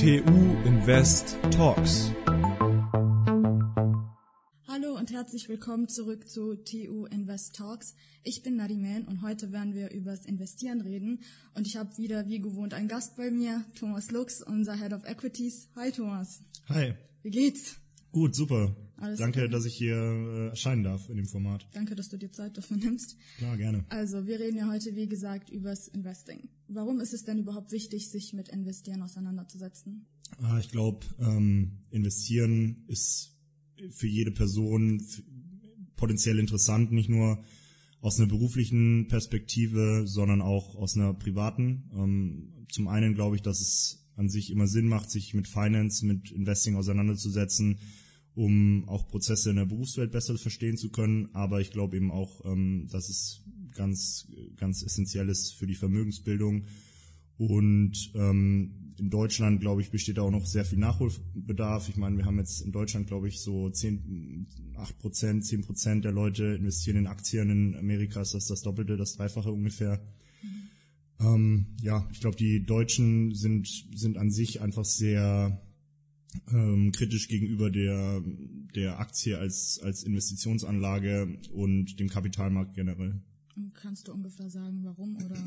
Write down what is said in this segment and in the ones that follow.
TU Invest Talks. Hallo und herzlich willkommen zurück zu TU Invest Talks. Ich bin Nadiman und heute werden wir über das Investieren reden. Und ich habe wieder wie gewohnt einen Gast bei mir, Thomas Lux, unser Head of Equities. Hi Thomas. Hi. Wie geht's? Gut, super. Alles Danke, dass ich hier äh, erscheinen darf in dem Format. Danke, dass du dir Zeit dafür nimmst. Klar, gerne. Also, wir reden ja heute, wie gesagt, übers Investing. Warum ist es denn überhaupt wichtig, sich mit Investieren auseinanderzusetzen? Ah, ich glaube, ähm, investieren ist für jede Person potenziell interessant, nicht nur aus einer beruflichen Perspektive, sondern auch aus einer privaten. Ähm, zum einen glaube ich, dass es an sich immer Sinn macht, sich mit Finance, mit Investing auseinanderzusetzen, um auch Prozesse in der Berufswelt besser verstehen zu können. Aber ich glaube eben auch, ähm, dass es ganz, ganz essentiell ist für die Vermögensbildung. Und ähm, in Deutschland, glaube ich, besteht da auch noch sehr viel Nachholbedarf. Ich meine, wir haben jetzt in Deutschland, glaube ich, so 10, 8 Prozent, 10 Prozent der Leute investieren in Aktien. In Amerika ist das das Doppelte, das Dreifache ungefähr. Ähm, ja, ich glaube, die Deutschen sind, sind an sich einfach sehr ähm, kritisch gegenüber der, der Aktie als, als Investitionsanlage und dem Kapitalmarkt generell. Und kannst du ungefähr sagen, warum oder?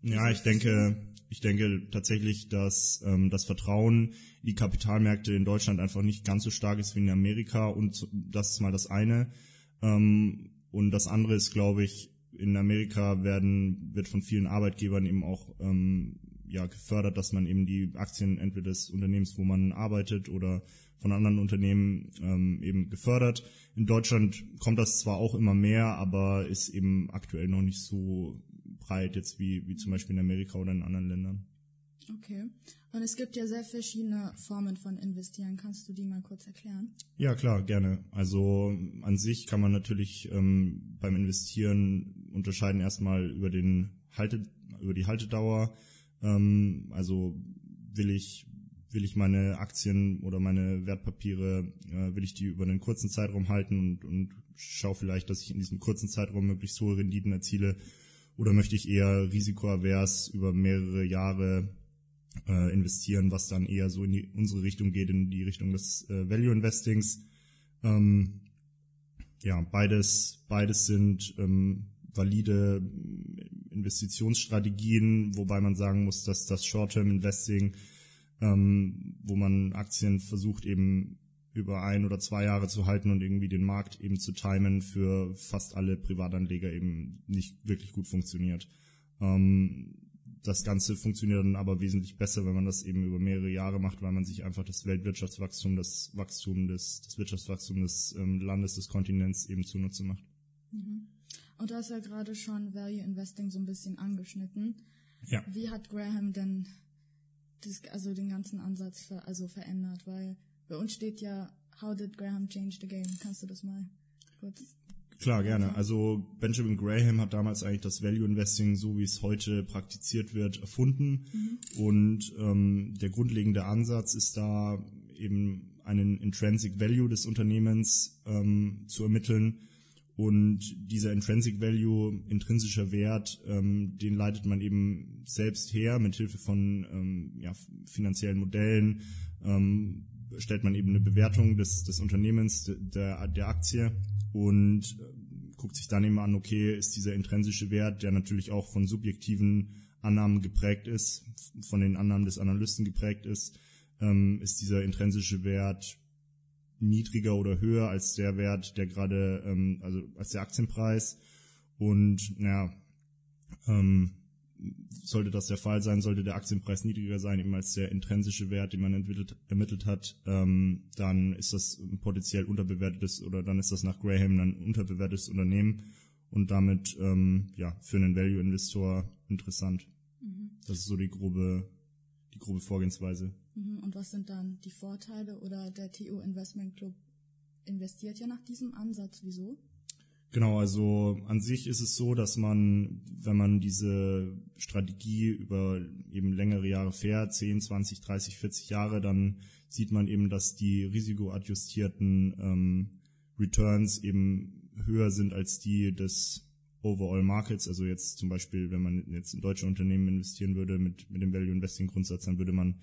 Ja, ich denke, ich denke tatsächlich, dass ähm, das Vertrauen in die Kapitalmärkte in Deutschland einfach nicht ganz so stark ist wie in Amerika und das ist mal das eine. Ähm, und das andere ist, glaube ich, in Amerika werden wird von vielen Arbeitgebern eben auch ähm, ja gefördert, dass man eben die Aktien entweder des Unternehmens, wo man arbeitet, oder von anderen Unternehmen ähm, eben gefördert. In Deutschland kommt das zwar auch immer mehr, aber ist eben aktuell noch nicht so breit jetzt wie, wie zum Beispiel in Amerika oder in anderen Ländern. Okay. Und es gibt ja sehr verschiedene Formen von Investieren. Kannst du die mal kurz erklären? Ja, klar, gerne. Also an sich kann man natürlich ähm, beim Investieren unterscheiden erstmal über den Halte, über die Haltedauer. Ähm, also will ich will ich meine Aktien oder meine Wertpapiere, äh, will ich die über einen kurzen Zeitraum halten und, und schaue vielleicht, dass ich in diesem kurzen Zeitraum möglichst hohe Renditen erziele oder möchte ich eher risikoavers über mehrere Jahre äh, investieren, was dann eher so in die, unsere Richtung geht, in die Richtung des äh, Value Investings. Ähm, ja, beides, beides sind ähm, valide Investitionsstrategien, wobei man sagen muss, dass das Short-Term Investing, ähm, wo man Aktien versucht eben über ein oder zwei Jahre zu halten und irgendwie den Markt eben zu timen, für fast alle Privatanleger eben nicht wirklich gut funktioniert. Ähm, das Ganze funktioniert dann aber wesentlich besser, wenn man das eben über mehrere Jahre macht, weil man sich einfach das Weltwirtschaftswachstum, das Wachstum des, das Wirtschaftswachstum des ähm, Landes, des Kontinents eben zunutze macht. Und du hast ja gerade schon Value Investing so ein bisschen angeschnitten. Ja. Wie hat Graham denn das, also den ganzen Ansatz ver, also verändert? Weil bei uns steht ja, how did Graham change the game? Kannst du das mal kurz? Klar, gerne. Also Benjamin Graham hat damals eigentlich das Value Investing, so wie es heute praktiziert wird, erfunden. Und ähm, der grundlegende Ansatz ist da eben einen Intrinsic Value des Unternehmens ähm, zu ermitteln. Und dieser Intrinsic Value, intrinsischer Wert, ähm, den leitet man eben selbst her mit Hilfe von ähm, ja, finanziellen Modellen, ähm, stellt man eben eine Bewertung des, des Unternehmens, der, der Aktie und äh, guckt sich dann eben an, okay, ist dieser intrinsische Wert, der natürlich auch von subjektiven Annahmen geprägt ist, von den Annahmen des Analysten geprägt ist, ähm, ist dieser intrinsische Wert niedriger oder höher als der Wert, der gerade, ähm, also als der Aktienpreis. Und naja, ähm, sollte das der Fall sein, sollte der Aktienpreis niedriger sein, eben als der intrinsische Wert, den man entwickelt, ermittelt hat, ähm, dann ist das ein potenziell unterbewertetes oder dann ist das nach Graham ein unterbewertetes Unternehmen und damit ähm, ja für einen Value-Investor interessant. Das ist so die grobe, die grobe Vorgehensweise. Mhm. Und was sind dann die Vorteile? Oder der TU Investment Club investiert ja nach diesem Ansatz. Wieso? Genau, also an sich ist es so, dass man, wenn man diese Strategie über eben längere Jahre fährt, 10, 20, 30, 40 Jahre, dann sieht man eben, dass die risikoadjustierten ähm, Returns eben höher sind als die des Overall Markets. Also jetzt zum Beispiel, wenn man jetzt in deutsche Unternehmen investieren würde mit, mit dem Value Investing Grundsatz, dann würde man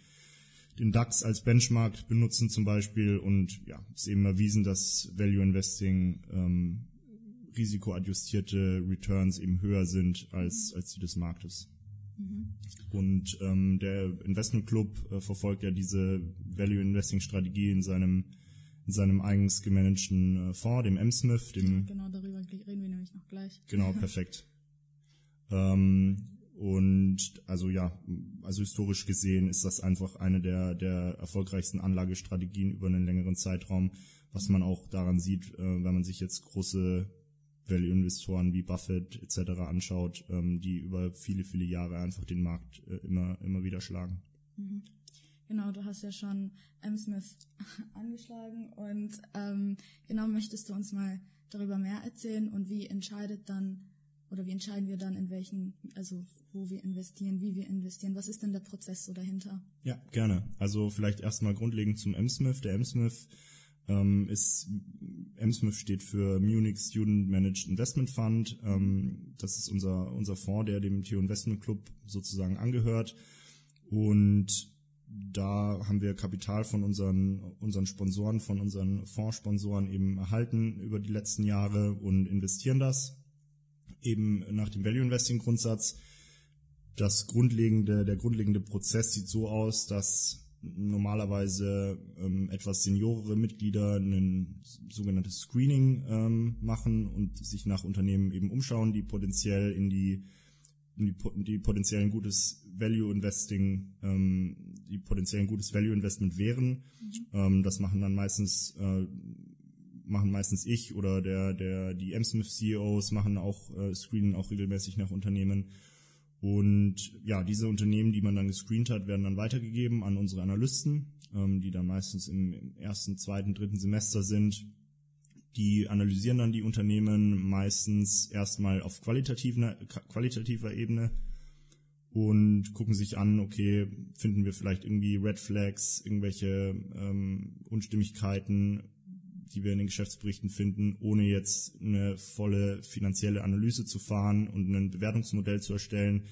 den DAX als Benchmark benutzen zum Beispiel und ja, ist eben erwiesen, dass Value Investing ähm, risikoadjustierte Returns eben höher sind als, als die des Marktes. Mhm. Und ähm, der Investment Club äh, verfolgt ja diese Value Investing Strategie in seinem in seinem eigens gemanagten äh, Fonds, dem M-Smith, dem ja, genau darüber reden wir nämlich noch gleich. Genau, perfekt. ähm, und also ja, also historisch gesehen ist das einfach eine der, der erfolgreichsten Anlagestrategien über einen längeren Zeitraum, was man auch daran sieht, äh, wenn man sich jetzt große Value-Investoren wie Buffett etc. anschaut, ähm, die über viele, viele Jahre einfach den Markt äh, immer, immer wieder schlagen. Mhm. Genau, du hast ja schon M. Smith angeschlagen und ähm, genau möchtest du uns mal darüber mehr erzählen und wie entscheidet dann oder wie entscheiden wir dann in welchen, also wo wir investieren, wie wir investieren? Was ist denn der Prozess so dahinter? Ja, gerne. Also vielleicht erstmal grundlegend zum M-Smith. Der M-Smith ähm, ist, M-Smith steht für Munich Student Managed Investment Fund. Ähm, das ist unser, unser Fonds, der dem Theo Investment Club sozusagen angehört. Und da haben wir Kapital von unseren, unseren Sponsoren, von unseren Fondssponsoren eben erhalten über die letzten Jahre und investieren das eben nach dem Value Investing Grundsatz. Das grundlegende, der grundlegende Prozess sieht so aus, dass normalerweise ähm, etwas seniorere Mitglieder ein sogenanntes Screening ähm, machen und sich nach Unternehmen eben umschauen, die potenziell in die, in die, die potenziell ein gutes Value Investing, ähm, die potenziell ein gutes Value Investment wären. Mhm. Ähm, das machen dann meistens äh, machen meistens ich oder der der die M-Smith CEOs machen auch äh, screenen auch regelmäßig nach Unternehmen und ja, diese Unternehmen, die man dann gescreent hat, werden dann weitergegeben an unsere Analysten, ähm, die dann meistens im, im ersten, zweiten, dritten Semester sind. Die analysieren dann die Unternehmen meistens erstmal auf qualitativer, qualitativer Ebene und gucken sich an, okay, finden wir vielleicht irgendwie Red Flags, irgendwelche ähm, Unstimmigkeiten, die wir in den Geschäftsberichten finden, ohne jetzt eine volle finanzielle Analyse zu fahren und ein Bewertungsmodell zu erstellen.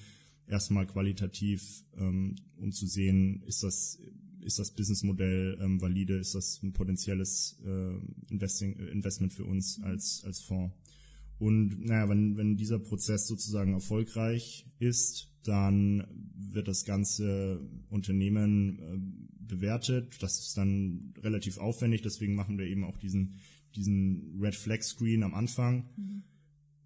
Erstmal qualitativ, ähm, um zu sehen, ist das ist das Businessmodell ähm, valide, ist das ein potenzielles äh, Investing, Investment für uns als als Fonds. Und naja, wenn, wenn dieser Prozess sozusagen erfolgreich ist, dann wird das ganze Unternehmen äh, bewertet. Das ist dann relativ aufwendig, deswegen machen wir eben auch diesen, diesen Red Flag Screen am Anfang. Mhm.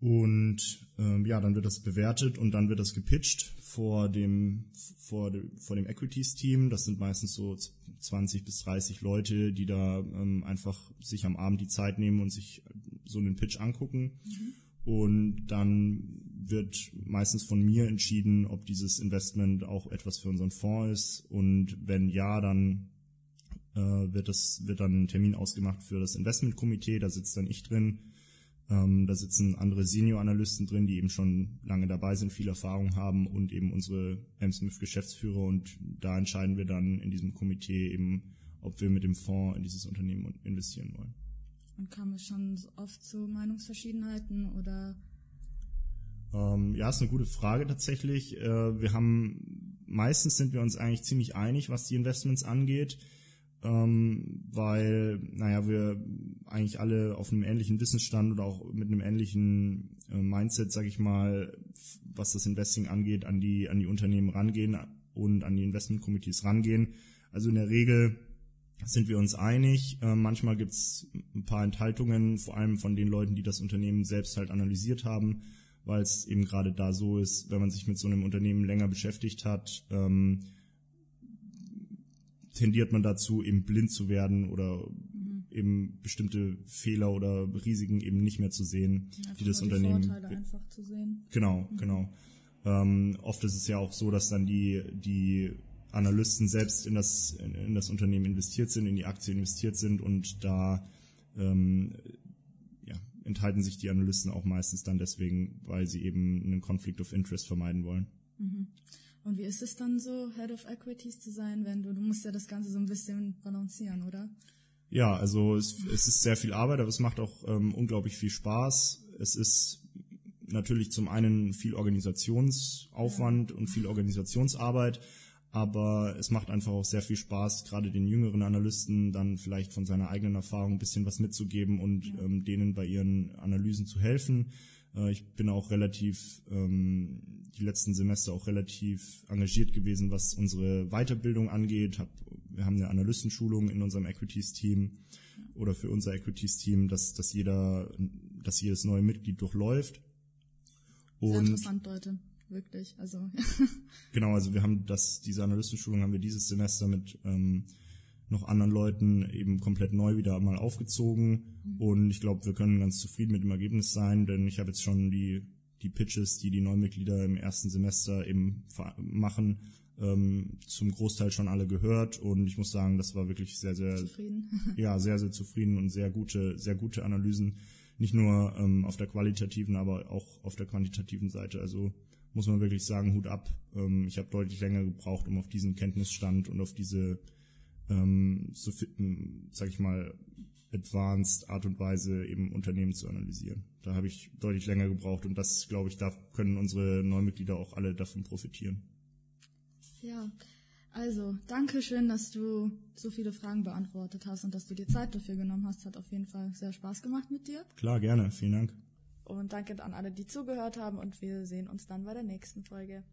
Und ähm, ja, dann wird das bewertet und dann wird das gepitcht vor dem vor, de, vor dem Equities Team. Das sind meistens so 20 bis 30 Leute, die da ähm, einfach sich am Abend die Zeit nehmen und sich so einen Pitch angucken. Mhm. Und dann wird meistens von mir entschieden, ob dieses Investment auch etwas für unseren Fonds ist. Und wenn ja, dann äh, wird das wird dann ein Termin ausgemacht für das Investmentkomitee. Da sitzt dann ich drin. Ähm, da sitzen andere Senior-Analysten drin, die eben schon lange dabei sind, viel Erfahrung haben und eben unsere M-Smith-Geschäftsführer. Und da entscheiden wir dann in diesem Komitee eben, ob wir mit dem Fonds in dieses Unternehmen investieren wollen. Und kam es schon oft zu Meinungsverschiedenheiten oder ähm, ja, ist eine gute Frage tatsächlich. Äh, wir haben meistens sind wir uns eigentlich ziemlich einig, was die Investments angeht, ähm, weil, naja, wir eigentlich alle auf einem ähnlichen Wissensstand oder auch mit einem ähnlichen äh, Mindset, sag ich mal, was das Investing angeht, an die an die Unternehmen rangehen und an die Investmentkomitees rangehen. Also in der Regel sind wir uns einig. Äh, manchmal gibt's ein paar Enthaltungen, vor allem von den Leuten, die das Unternehmen selbst halt analysiert haben weil es eben gerade da so ist, wenn man sich mit so einem Unternehmen länger beschäftigt hat, ähm, tendiert man dazu, eben blind zu werden oder mhm. eben bestimmte Fehler oder Risiken eben nicht mehr zu sehen, ja, die das Unternehmen. Vorteile einfach zu sehen. Genau, mhm. genau. Ähm, oft ist es ja auch so, dass dann die die Analysten selbst in das in das Unternehmen investiert sind, in die Aktie investiert sind und da ähm, enthalten sich die Analysten auch meistens dann deswegen, weil sie eben einen Conflict of Interest vermeiden wollen. Mhm. Und wie ist es dann so, Head of Equities zu sein, wenn du, du musst ja das Ganze so ein bisschen balancieren, oder? Ja, also es, es ist sehr viel Arbeit, aber es macht auch ähm, unglaublich viel Spaß. Es ist natürlich zum einen viel Organisationsaufwand ja. und viel Organisationsarbeit, aber es macht einfach auch sehr viel Spaß, gerade den jüngeren Analysten dann vielleicht von seiner eigenen Erfahrung ein bisschen was mitzugeben und ja. ähm, denen bei ihren Analysen zu helfen. Äh, ich bin auch relativ ähm, die letzten Semester auch relativ engagiert gewesen, was unsere Weiterbildung angeht. Hab, wir haben eine Analystenschulung in unserem Equities-Team oder für unser Equities-Team, dass, dass jeder, dass jedes neue Mitglied durchläuft. Und Sehr interessant, Leute wirklich. Also genau, also wir haben das, diese Analystenschulung haben wir dieses Semester mit ähm, noch anderen Leuten eben komplett neu wieder mal aufgezogen mhm. und ich glaube, wir können ganz zufrieden mit dem Ergebnis sein, denn ich habe jetzt schon die die Pitches, die die Neumitglieder im ersten Semester eben machen, ähm, zum Großteil schon alle gehört und ich muss sagen, das war wirklich sehr, sehr zufrieden. ja, sehr, sehr zufrieden und sehr gute, sehr gute Analysen. Nicht nur ähm, auf der qualitativen, aber auch auf der quantitativen Seite. Also muss man wirklich sagen, Hut ab. Ähm, ich habe deutlich länger gebraucht, um auf diesen Kenntnisstand und auf diese, ähm, so, sag ich mal, advanced Art und Weise eben Unternehmen zu analysieren. Da habe ich deutlich länger gebraucht und das, glaube ich, da können unsere Neumitglieder auch alle davon profitieren. Ja, also danke schön, dass du so viele Fragen beantwortet hast und dass du dir Zeit dafür genommen hast. Hat auf jeden Fall sehr Spaß gemacht mit dir. Klar, gerne. Vielen Dank. Und danke an alle, die zugehört haben und wir sehen uns dann bei der nächsten Folge.